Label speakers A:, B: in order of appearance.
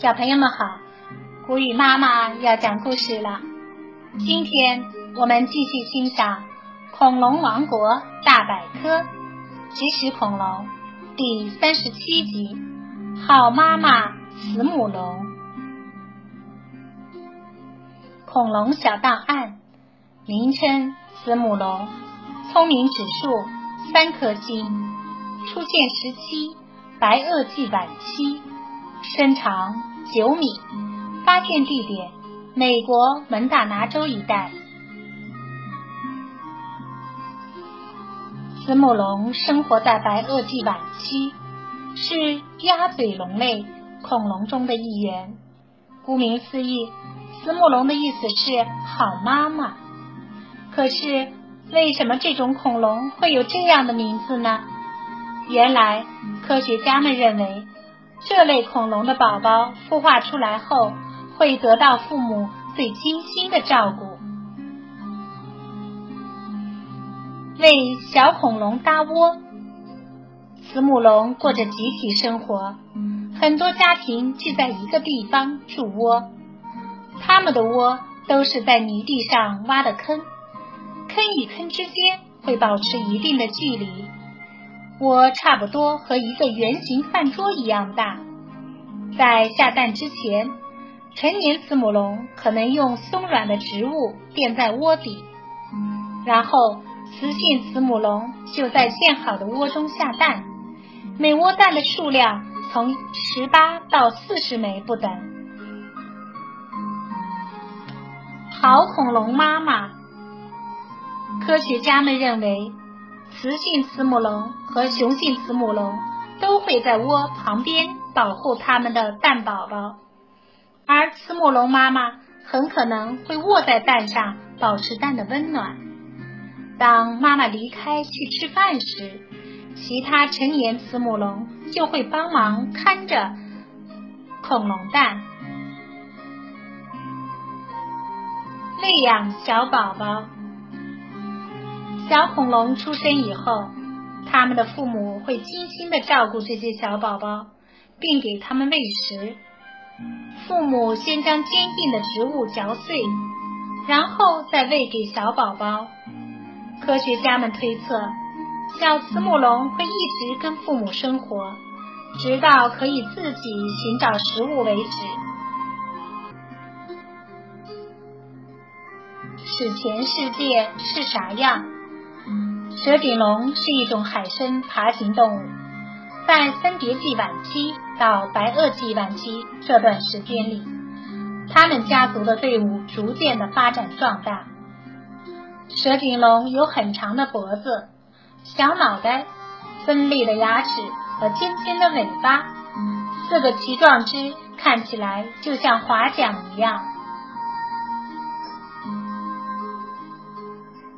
A: 小朋友们好，古语妈妈要讲故事了。今天我们继续欣赏《恐龙王国大百科：即时恐龙》第三十七集《好妈妈慈母龙》。恐龙小档案，名称：慈母龙，聪明指数三颗星，出现时期：白垩纪晚期。身长九米，发现地点美国蒙大拿州一带。慈母龙生活在白垩纪晚期，是鸭嘴龙类恐龙中的一员。顾名思义，慈母龙的意思是好妈妈。可是，为什么这种恐龙会有这样的名字呢？原来，科学家们认为。这类恐龙的宝宝孵化出来后，会得到父母最精心的照顾。为小恐龙搭窝，慈母龙过着集体生活，很多家庭聚在一个地方筑窝。它们的窝都是在泥地上挖的坑，坑与坑之间会保持一定的距离。窝差不多和一个圆形饭桌一样大。在下蛋之前，成年慈母龙可能用松软的植物垫在窝底，然后雌性慈母龙就在建好的窝中下蛋。每窝蛋的数量从十八到四十枚不等。好恐龙妈妈，科学家们认为。雌性慈母龙和雄性慈母龙都会在窝旁边保护它们的蛋宝宝，而慈母龙妈妈很可能会卧在蛋上保持蛋的温暖。当妈妈离开去吃饭时，其他成年慈母龙就会帮忙看着恐龙蛋，喂养小宝宝。小恐龙出生以后，他们的父母会精心的照顾这些小宝宝，并给他们喂食。父母先将坚硬的植物嚼碎，然后再喂给小宝宝。科学家们推测，小慈母龙会一直跟父母生活，直到可以自己寻找食物为止。史前世界是啥样？蛇颈龙是一种海生爬行动物，在三叠纪晚期到白垩纪晚期这段时间里，它们家族的队伍逐渐的发展壮大。蛇颈龙有很长的脖子、小脑袋、锋利的牙齿和尖尖的尾巴，四个鳍状肢看起来就像划桨一样。